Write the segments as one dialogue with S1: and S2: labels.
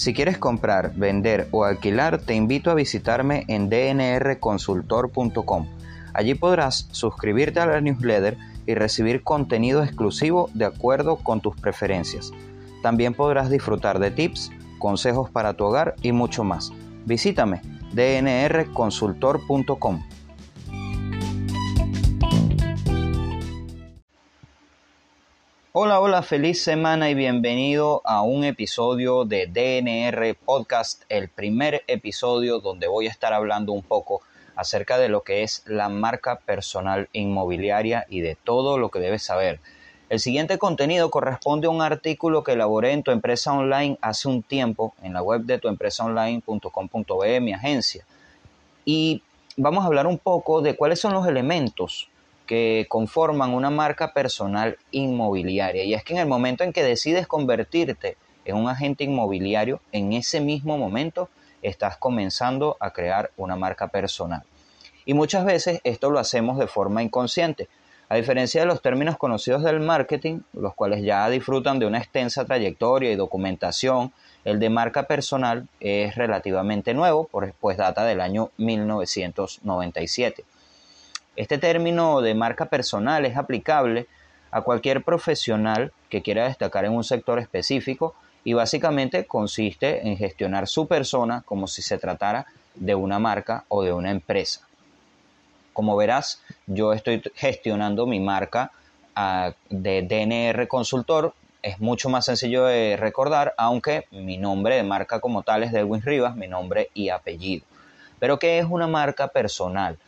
S1: Si quieres comprar, vender o alquilar, te invito a visitarme en dnrconsultor.com. Allí podrás suscribirte a la newsletter y recibir contenido exclusivo de acuerdo con tus preferencias. También podrás disfrutar de tips, consejos para tu hogar y mucho más. Visítame dnrconsultor.com. Hola, hola, feliz semana y bienvenido a un episodio de DNR Podcast, el primer episodio donde voy a estar hablando un poco acerca de lo que es la marca personal inmobiliaria y de todo lo que debes saber. El siguiente contenido corresponde a un artículo que elaboré en tu empresa online hace un tiempo en la web de tuempresaonline.com.be, mi agencia. Y vamos a hablar un poco de cuáles son los elementos que conforman una marca personal inmobiliaria. Y es que en el momento en que decides convertirte en un agente inmobiliario, en ese mismo momento estás comenzando a crear una marca personal. Y muchas veces esto lo hacemos de forma inconsciente. A diferencia de los términos conocidos del marketing, los cuales ya disfrutan de una extensa trayectoria y documentación, el de marca personal es relativamente nuevo, pues data del año 1997. Este término de marca personal es aplicable a cualquier profesional que quiera destacar en un sector específico y básicamente consiste en gestionar su persona como si se tratara de una marca o de una empresa. Como verás, yo estoy gestionando mi marca ah, de DNR Consultor. Es mucho más sencillo de recordar, aunque mi nombre de marca como tal es Delwin Rivas, mi nombre y apellido. Pero ¿qué es una marca personal?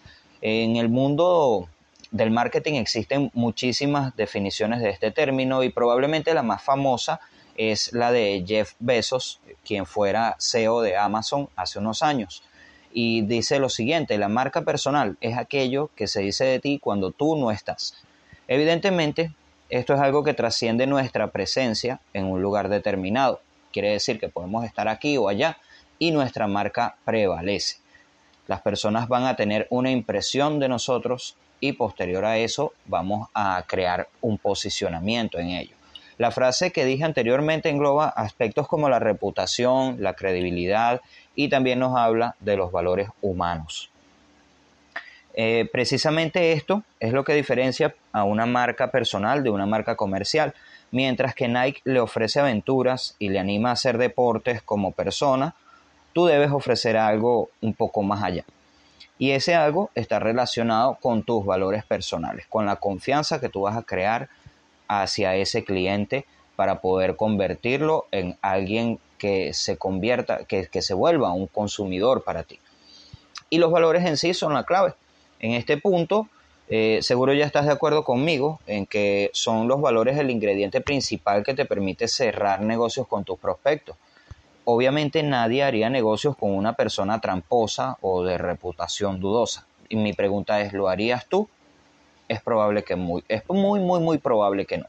S1: En el mundo del marketing existen muchísimas definiciones de este término y probablemente la más famosa es la de Jeff Bezos, quien fuera CEO de Amazon hace unos años. Y dice lo siguiente, la marca personal es aquello que se dice de ti cuando tú no estás. Evidentemente, esto es algo que trasciende nuestra presencia en un lugar determinado. Quiere decir que podemos estar aquí o allá y nuestra marca prevalece. Las personas van a tener una impresión de nosotros y posterior a eso vamos a crear un posicionamiento en ello. La frase que dije anteriormente engloba aspectos como la reputación, la credibilidad y también nos habla de los valores humanos. Eh, precisamente esto es lo que diferencia a una marca personal de una marca comercial. Mientras que Nike le ofrece aventuras y le anima a hacer deportes como persona, tú debes ofrecer algo un poco más allá. Y ese algo está relacionado con tus valores personales, con la confianza que tú vas a crear hacia ese cliente para poder convertirlo en alguien que se convierta, que, se vuelva un consumidor para ti. Y los valores en sí son la clave. En este punto, eh, seguro ya estás de acuerdo conmigo en que son los valores el ingrediente principal que te permite cerrar negocios con tus prospectos. Obviamente nadie haría negocios con una persona tramposa o de reputación dudosa. Y mi pregunta es, ¿lo harías tú? Es probable que muy, es muy, muy, muy probable que no.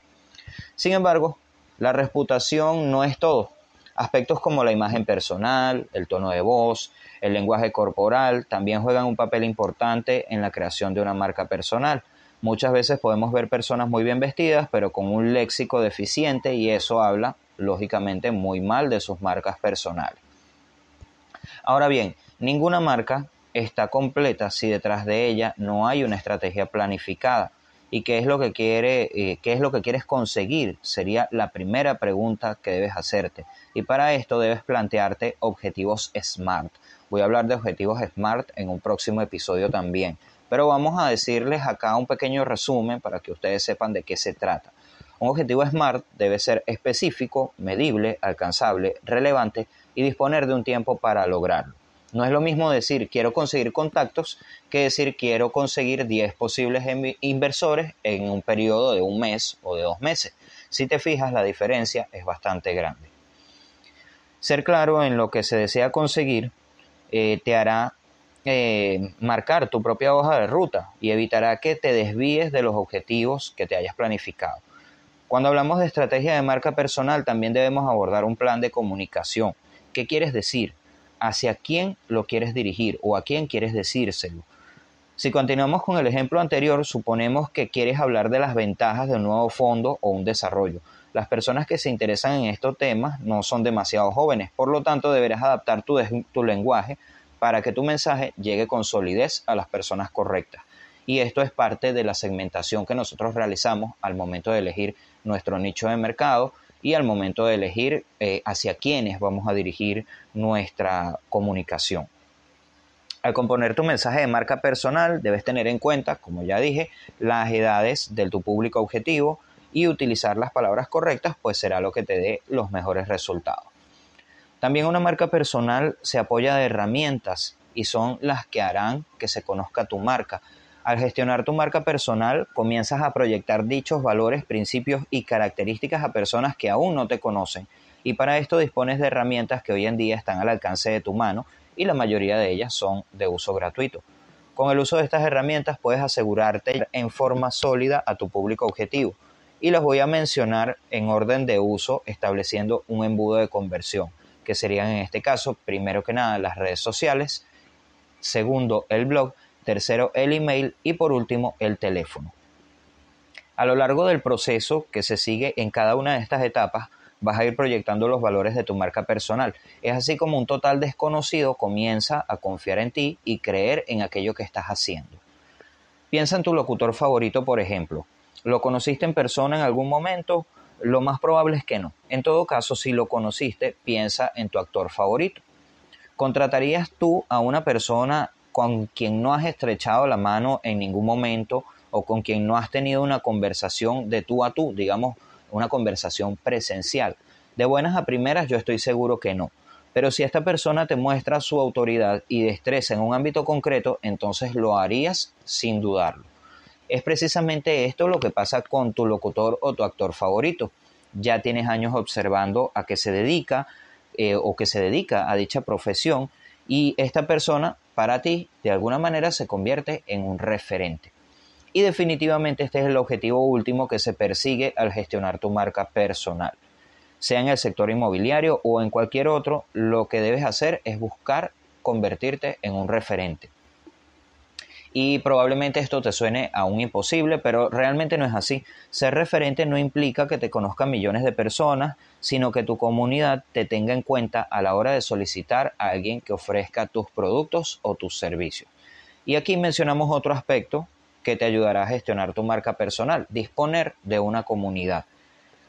S1: Sin embargo, la reputación no es todo. Aspectos como la imagen personal, el tono de voz, el lenguaje corporal también juegan un papel importante en la creación de una marca personal. Muchas veces podemos ver personas muy bien vestidas, pero con un léxico deficiente y eso habla lógicamente muy mal de sus marcas personales. Ahora bien, ninguna marca está completa si detrás de ella no hay una estrategia planificada. ¿Y qué es lo que quiere, eh, qué es lo que quieres conseguir? Sería la primera pregunta que debes hacerte. Y para esto debes plantearte objetivos SMART. Voy a hablar de objetivos SMART en un próximo episodio también. Pero vamos a decirles acá un pequeño resumen para que ustedes sepan de qué se trata. Un objetivo SMART debe ser específico, medible, alcanzable, relevante y disponer de un tiempo para lograrlo. No es lo mismo decir quiero conseguir contactos que decir quiero conseguir 10 posibles inversores en un periodo de un mes o de dos meses. Si te fijas, la diferencia es bastante grande. Ser claro en lo que se desea conseguir eh, te hará eh, marcar tu propia hoja de ruta y evitará que te desvíes de los objetivos que te hayas planificado. Cuando hablamos de estrategia de marca personal, también debemos abordar un plan de comunicación. ¿Qué quieres decir? ¿Hacia quién lo quieres dirigir o a quién quieres decírselo? Si continuamos con el ejemplo anterior, suponemos que quieres hablar de las ventajas de un nuevo fondo o un desarrollo. Las personas que se interesan en estos temas no son demasiado jóvenes, por lo tanto deberás adaptar tu, lenguaje para que tu mensaje llegue con solidez a las personas correctas. Y esto es parte de la segmentación que nosotros realizamos al momento de elegir nuestro nicho de mercado y al momento de elegir eh, hacia quiénes vamos a dirigir nuestra comunicación. Al componer tu mensaje de marca personal debes tener en cuenta, como ya dije, las edades de tu público objetivo y utilizar las palabras correctas, pues será lo que te dé los mejores resultados. También una marca personal se apoya de herramientas y son las que harán que se conozca tu marca. Al gestionar tu marca personal, comienzas a proyectar dichos valores, principios y características a personas que aún no te conocen. Y para esto dispones de herramientas que hoy en día están al alcance de tu mano y la mayoría de ellas son de uso gratuito. Con el uso de estas herramientas puedes asegurarte en forma sólida a tu público objetivo y los voy a mencionar en orden de uso estableciendo un embudo de conversión, que serían en este caso, primero que nada, las redes sociales, segundo, el blog, tercero, el email y por último, el teléfono. A lo largo del proceso que se sigue en cada una de estas etapas, vas a ir proyectando los valores de tu marca personal. Es así como un total desconocido comienza a confiar en ti y creer en aquello que estás haciendo. Piensa en tu locutor favorito, por ejemplo. ¿Lo conociste en persona en algún momento? Lo más probable es que no. En todo caso, si lo conociste, piensa en tu actor favorito. ¿Contratarías tú a una persona con quien no has estrechado la mano en ningún momento o con quien no has tenido una conversación de tú a tú, digamos, una conversación presencial. De buenas a primeras yo estoy seguro que no. Pero si esta persona te muestra su autoridad y destreza en un ámbito concreto, entonces lo harías sin dudarlo. Es precisamente esto lo que pasa con tu locutor o tu actor favorito. Ya tienes años observando a qué se dedica eh, o que se dedica a dicha profesión y esta persona para ti de alguna manera se convierte en un referente. Y definitivamente este es el objetivo último que se persigue al gestionar tu marca personal. Sea en el sector inmobiliario o en cualquier otro, lo que debes hacer es buscar convertirte en un referente. Y probablemente esto te suene aún imposible, pero realmente no es así. Ser referente no implica que te conozcan millones de personas, sino que tu comunidad te tenga en cuenta a la hora de solicitar a alguien que ofrezca tus productos o tus servicios. Y aquí mencionamos otro aspecto que te ayudará a gestionar tu marca personal, disponer de una comunidad.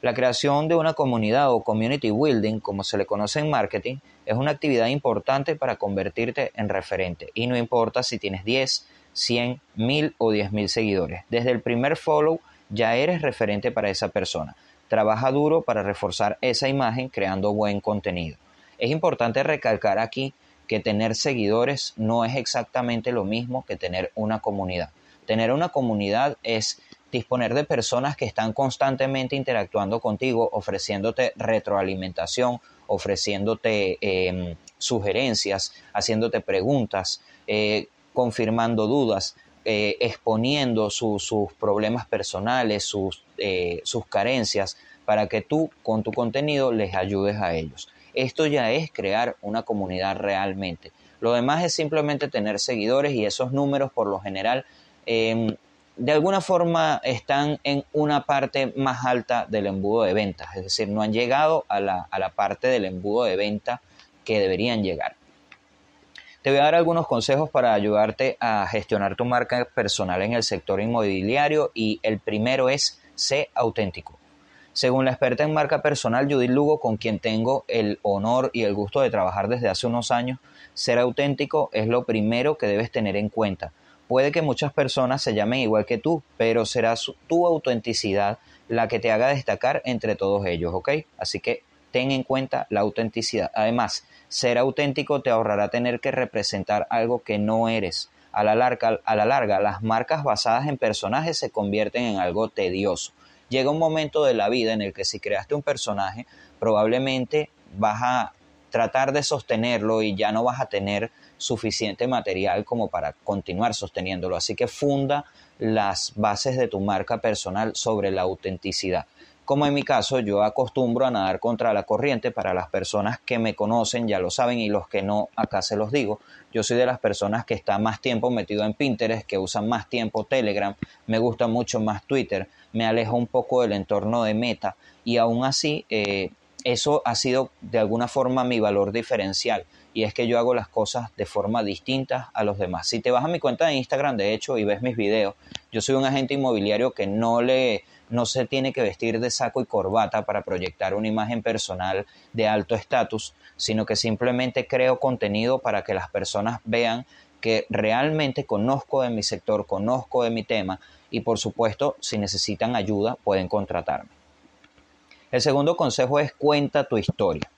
S1: La creación de una comunidad o community building, como se le conoce en marketing, es una actividad importante para convertirte en referente y no importa si tienes 10, 100, 1000 o 10.000 seguidores. Desde el primer follow ya eres referente para esa persona. Trabaja duro para reforzar esa imagen creando buen contenido. Es importante recalcar aquí que tener seguidores no es exactamente lo mismo que tener una comunidad. Tener una comunidad es disponer de personas que están constantemente interactuando contigo, ofreciéndote retroalimentación, ofreciéndote em, sugerencias, haciéndote preguntas, eh, confirmando dudas, eh, exponiendo sus problemas personales, sus, eh, sus carencias, para que tú con tu contenido les ayudes a ellos. Esto ya es crear una comunidad realmente. Lo demás es simplemente tener seguidores y esos números por lo general Em, de alguna forma están en una parte más alta del embudo de ventas, es decir, no han llegado a la, a la parte del embudo de venta que deberían llegar. Te voy a dar algunos consejos para ayudarte a gestionar tu marca personal en el sector inmobiliario y el primero es sé auténtico. Según la experta en marca personal Judith Lugo, con quien tengo el honor y el gusto de trabajar desde hace unos años, ser auténtico es lo primero que debes tener en cuenta Puede que muchas personas se llamen igual que tú, pero será tu autenticidad la que te haga destacar entre todos ellos, ¿ok? Así que ten en cuenta la autenticidad. Además, ser auténtico te ahorrará tener que representar algo que no eres. A la, larga, a la larga, las marcas basadas en personajes se convierten en algo tedioso. Llega un momento de la vida en el que si creaste un personaje, probablemente vas a tratar de sostenerlo y ya no vas a tener suficiente material como para continuar sosteniéndolo. Así que funda las bases de tu marca personal sobre la autenticidad. Como en mi caso yo acostumbro a nadar contra la corriente, para las personas que me conocen ya lo saben y los que no, acá se los digo, yo soy de las personas que está más tiempo metido en Pinterest, que usan más tiempo Telegram, me gusta mucho más Twitter, me alejo un poco del entorno de Meta y aún así eh, eso ha sido de alguna forma mi valor diferencial y es que yo hago las cosas de forma distinta a los demás. Si te vas a mi cuenta de Instagram, de hecho, y ves mis videos, yo soy un agente inmobiliario que no le no se tiene que vestir de saco y corbata para proyectar una imagen personal de alto estatus, sino que simplemente creo contenido para que las personas vean que realmente conozco de mi sector, conozco de mi tema y por supuesto si necesitan ayuda pueden contratarme. El segundo consejo es cuenta tu historia.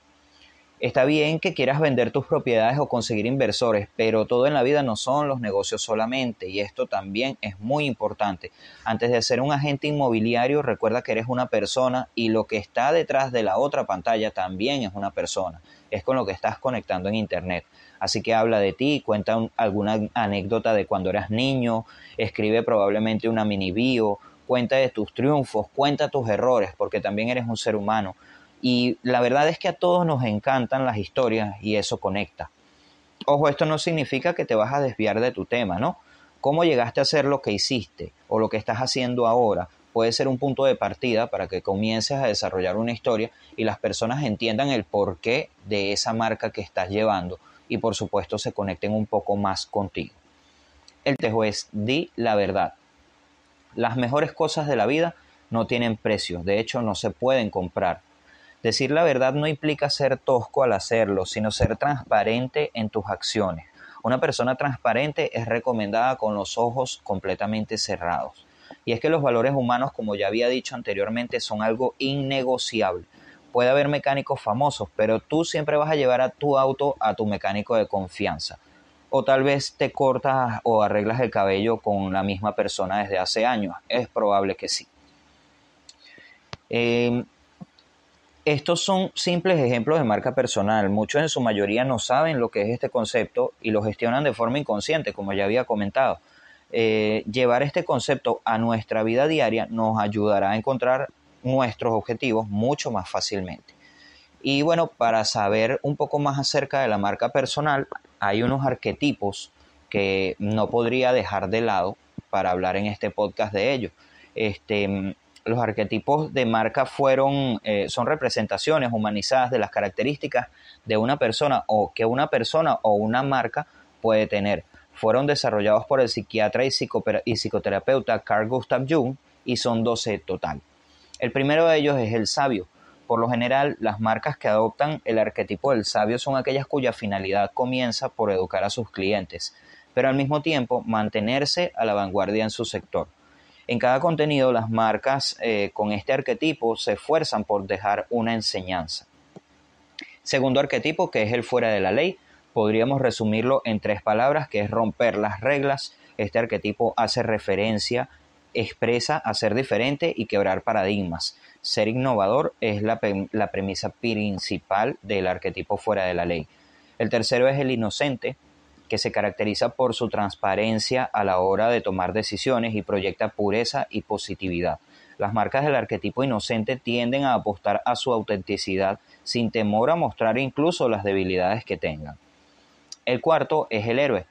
S1: Está bien que quieras vender tus propiedades o conseguir inversores, pero todo en la vida no son los negocios solamente y esto también es muy importante. Antes de ser un agente inmobiliario, recuerda que eres una persona y lo que está detrás de la otra pantalla también es una persona. Es con lo que estás conectando en Internet. Así que habla de ti, cuenta alguna anécdota de cuando eras niño, escribe probablemente una mini bio, cuenta de tus triunfos, cuenta tus errores, porque también eres un ser humano y la verdad es que a todos nos encantan las historias y eso conecta. Ojo, esto no significa que te vas a desviar de tu tema, ¿no? Cómo llegaste a hacer lo que hiciste o lo que estás haciendo ahora puede ser un punto de partida para que comiences a desarrollar una historia y las personas entiendan el porqué de esa marca que estás llevando y por supuesto se conecten un poco más contigo. El tejo es di la verdad. Las mejores cosas de la vida no tienen precio, de hecho no se pueden comprar. Decir la verdad no implica ser tosco al hacerlo, sino ser transparente en tus acciones. Una persona transparente es recomendada con los ojos completamente cerrados. Y es que los valores humanos, como ya había dicho anteriormente, son algo innegociable. Puede haber mecánicos famosos, pero tú siempre vas a llevar a tu auto a tu mecánico de confianza. O tal vez te cortas o arreglas el cabello con la misma persona desde hace años. Es probable que sí. Eh, estos son simples ejemplos de marca personal. Muchos en su mayoría no saben lo que es este concepto y lo gestionan de forma inconsciente, como ya había comentado. Eh, llevar este concepto a nuestra vida diaria nos ayudará a encontrar nuestros objetivos mucho más fácilmente. Y bueno, para saber un poco más acerca de la marca personal, hay unos arquetipos que no podría dejar de lado para hablar en este podcast de ellos. Este, los arquetipos de marca fueron, eh, son representaciones humanizadas de las características de una persona o que una persona o una marca puede tener. Fueron desarrollados por el psiquiatra y, psicoterapeuta Carl Gustav Jung y son 12 total. El primero de ellos es el sabio. Por lo general, las marcas que adoptan el arquetipo del sabio son aquellas cuya finalidad comienza por educar a sus clientes, pero al mismo tiempo mantenerse a la vanguardia en su sector. En cada contenido las marcas eh, con este arquetipo se esfuerzan por dejar una enseñanza. Segundo arquetipo, que es el fuera de la ley, podríamos resumirlo en tres palabras, que es romper las reglas. Este arquetipo hace referencia, expresa a ser diferente y quebrar paradigmas. Ser innovador es la, la premisa principal del arquetipo fuera de la ley. El tercero es el inocente, que se caracteriza por su transparencia a la hora de tomar decisiones y proyecta pureza y positividad. Las marcas del arquetipo inocente tienden a apostar a su autenticidad sin temor a mostrar incluso las debilidades que tengan. El cuarto es el héroe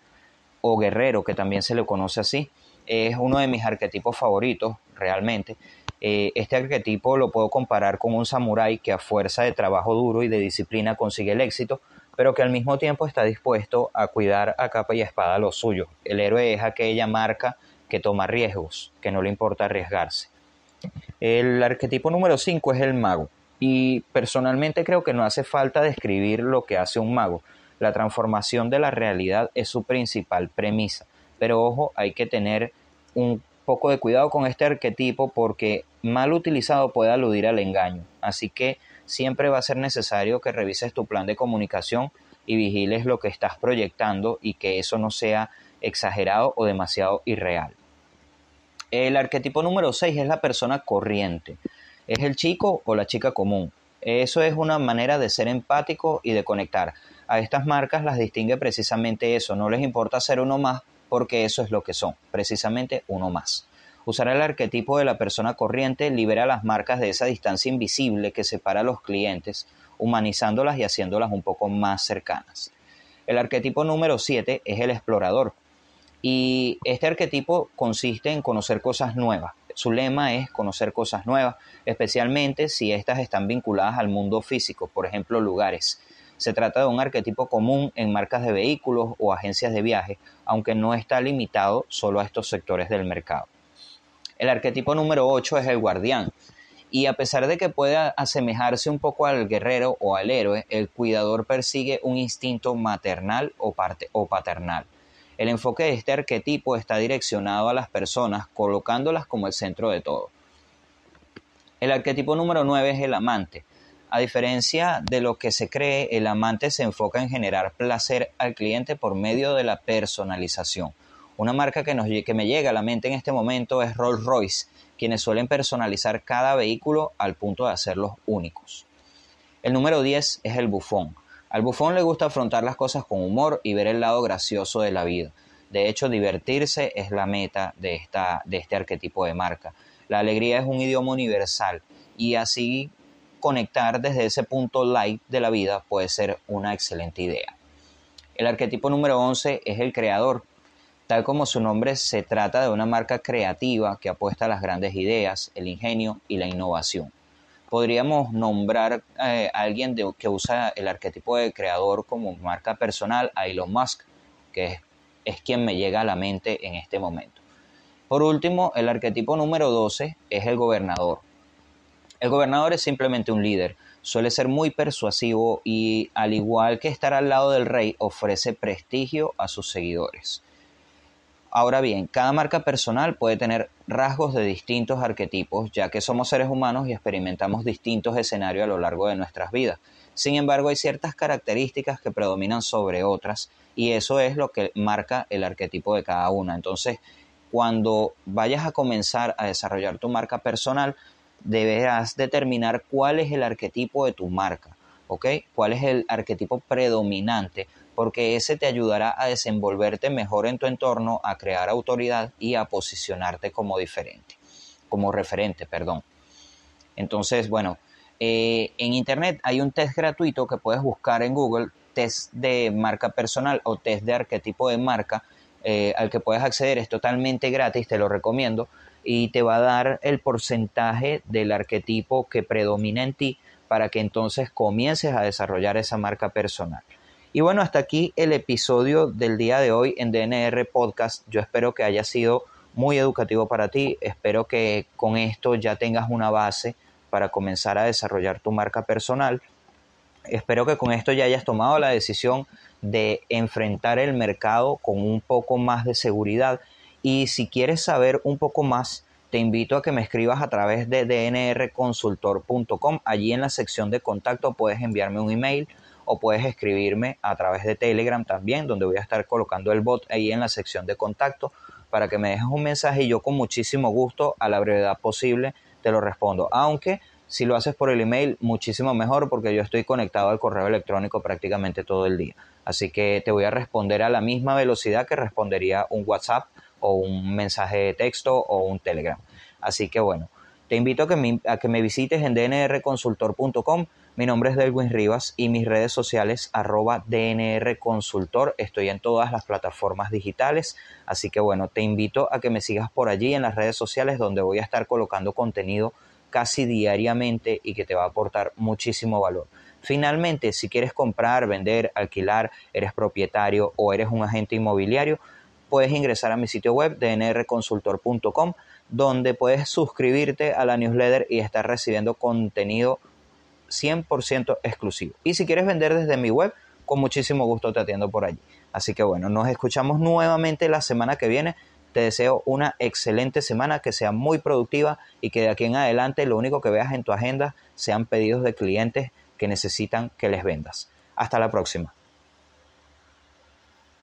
S1: o guerrero, que también se le conoce así. Es uno de mis arquetipos favoritos, realmente. Eh, este arquetipo lo puedo comparar con un samurái que a fuerza de trabajo duro y de disciplina consigue el éxito, pero que al mismo tiempo está dispuesto a cuidar a capa y espada lo suyo. El héroe es aquella marca que toma riesgos, que no le importa arriesgarse. El arquetipo número 5 es el mago. Y personalmente creo que no hace falta describir lo que hace un mago. La transformación de la realidad es su principal premisa. Pero ojo, hay que tener un poco de cuidado con este arquetipo porque mal utilizado puede aludir al engaño. Así que siempre va a ser necesario que revises tu plan de comunicación y vigiles lo que estás proyectando y que eso no sea exagerado o demasiado irreal. El arquetipo número 6 es la persona corriente. Es el chico o la chica común. Eso es una manera de ser empático y de conectar. A estas marcas las distingue precisamente eso. No les importa ser uno más porque eso es lo que son, precisamente uno más. Usar el arquetipo de la persona corriente libera las marcas de esa distancia invisible que separa a los clientes, humanizándolas y haciéndolas un poco más cercanas. El arquetipo número 7 es el explorador. Y este arquetipo consiste en conocer cosas nuevas. Su lema es conocer cosas nuevas, especialmente si éstas están vinculadas al mundo físico, por ejemplo, lugares. Se trata de un arquetipo común en marcas de vehículos o agencias de viaje, aunque no está limitado solo a estos sectores del mercado. El arquetipo número 8 es el guardián. Y a pesar de que pueda asemejarse un poco al guerrero o al héroe, el cuidador persigue un instinto maternal o, paternal. El enfoque de este arquetipo está direccionado a las personas, colocándolas como el centro de todo. El arquetipo número 9 es el amante. A diferencia de lo que se cree, el amante se enfoca en generar placer al cliente por medio de la personalización. Una marca que, nos, que me llega a la mente en este momento es Rolls Royce, quienes suelen personalizar cada vehículo al punto de hacerlos únicos. El número 10 es el bufón. Al bufón le gusta afrontar las cosas con humor y ver el lado gracioso de la vida. De hecho, divertirse es la meta de, esta, de este arquetipo de marca. La alegría es un idioma universal y así conectar desde ese punto light de la vida puede ser una excelente idea. El arquetipo número 11 es el creador. Tal como su nombre, se trata de una marca creativa que apuesta a las grandes ideas, el ingenio y la innovación. Podríamos nombrar eh, a alguien que usa el arquetipo de creador como marca personal, a Elon Musk, que es, quien me llega a la mente en este momento. Por último, el arquetipo número 12 es el gobernador. El gobernador es simplemente un líder, suele ser muy persuasivo y al igual que estar al lado del rey ofrece prestigio a sus seguidores. Ahora bien, cada marca personal puede tener rasgos de distintos arquetipos, ya que somos seres humanos y experimentamos distintos escenarios a lo largo de nuestras vidas. Sin embargo, hay ciertas características que predominan sobre otras y eso es lo que marca el arquetipo de cada una. Entonces, cuando vayas a comenzar a desarrollar tu marca personal, deberás determinar cuál es el arquetipo de tu marca, ¿ok? ¿Cuál es el arquetipo predominante porque ese te ayudará a desenvolverte mejor en tu entorno, a crear autoridad y a posicionarte como diferente, como referente, perdón. Entonces, bueno, eh, en Internet hay un test gratuito que puedes buscar en Google, test de marca personal o test de arquetipo de marca, eh, al que puedes acceder, es totalmente gratis, te lo recomiendo, y te va a dar el porcentaje del arquetipo que predomina en ti para que entonces comiences a desarrollar esa marca personal. Y bueno, hasta aquí el episodio del día de hoy en DNR Podcast. Yo espero que haya sido muy educativo para ti. Espero que con esto ya tengas una base para comenzar a desarrollar tu marca personal. Espero que con esto ya hayas tomado la decisión de enfrentar el mercado con un poco más de seguridad. Y si quieres saber un poco más, te invito a que me escribas a través de dnrconsultor.com. Allí en la sección de contacto puedes enviarme un email o puedes escribirme a través de Telegram también, donde voy a estar colocando el bot ahí en la sección de contacto para que me dejes un mensaje y yo con muchísimo gusto, a la brevedad posible, te lo respondo. Aunque si lo haces por el email, muchísimo mejor porque yo estoy conectado al correo electrónico prácticamente todo el día. Así que te voy a responder a la misma velocidad que respondería un WhatsApp o un mensaje de texto o un Telegram. Así que bueno, te invito a que me, a que me visites en dnrconsultor.com mi nombre es Delwin Rivas y mis redes sociales arroba DNR Consultor. Estoy en todas las plataformas digitales, así que bueno, te invito a que me sigas por allí en las redes sociales donde voy a estar colocando contenido casi diariamente y que te va a aportar muchísimo valor. Finalmente, si quieres comprar, vender, alquilar, eres propietario o eres un agente inmobiliario, puedes ingresar a mi sitio web dnrconsultor.com donde puedes suscribirte a la newsletter y estar recibiendo contenido 100% exclusivo. Y si quieres vender desde mi web, con muchísimo gusto te atiendo por allí. Así que bueno, nos escuchamos nuevamente la semana que viene. Te deseo una excelente semana, que sea muy productiva y que de aquí en adelante lo único que veas en tu agenda sean pedidos de clientes que necesitan que les vendas. Hasta la próxima.